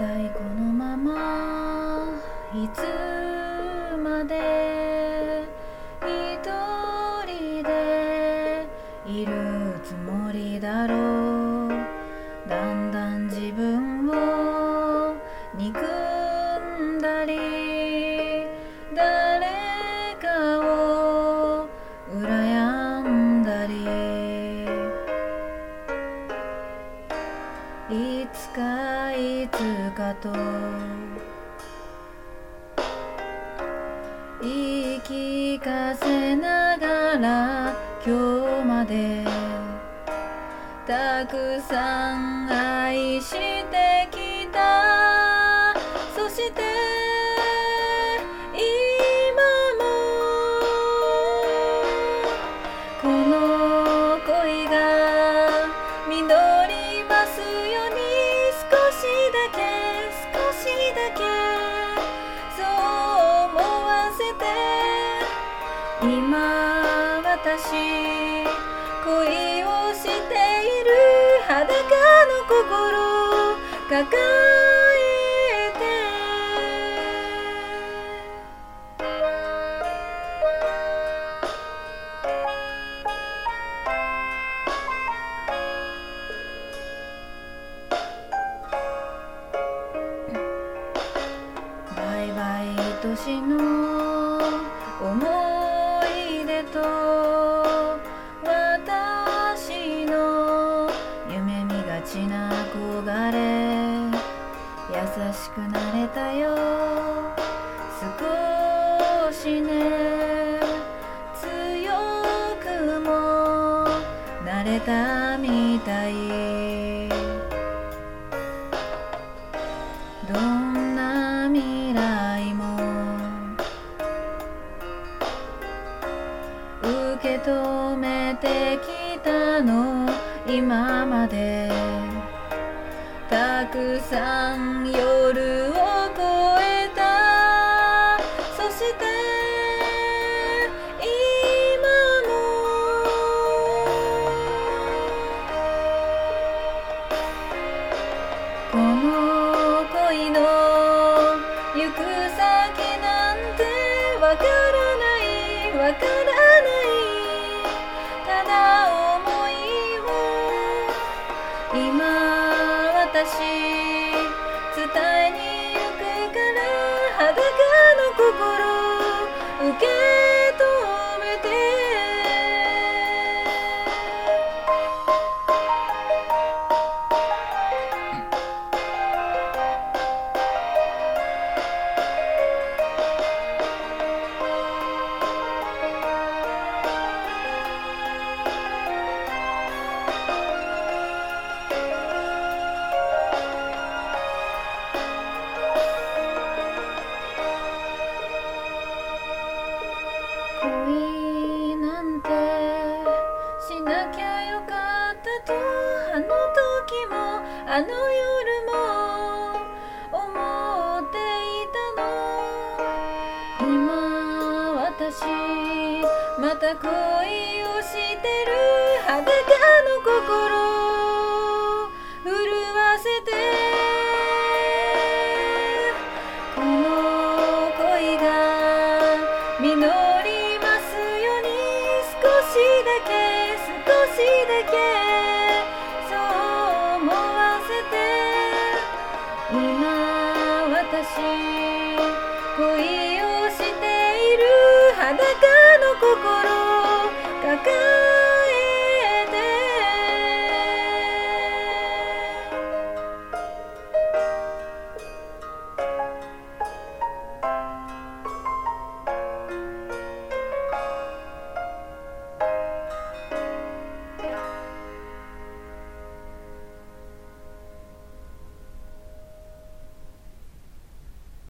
このままいつまで一人でいるつもりだろう。だんだん自分を憎んだり誰かを羨んだり。いつかいつかと。言い聞かせながら今日まで。たくさん愛て今私恋をしている裸の心抱えて。バイバイ年の思い出と私の夢見がちな憧れ。優しくなれたよ。少しね。強くもなれたみたい。受け止めてきたの。今まで。たくさん夜を越えた。そして今も。この恋の行く先なんてわからない。わからない。今私伝えに恋なんてしなきゃよかったとあの時もあの夜も思っていたの。今私また恋をしてる。裸の心。恋をしている。裸の心抱え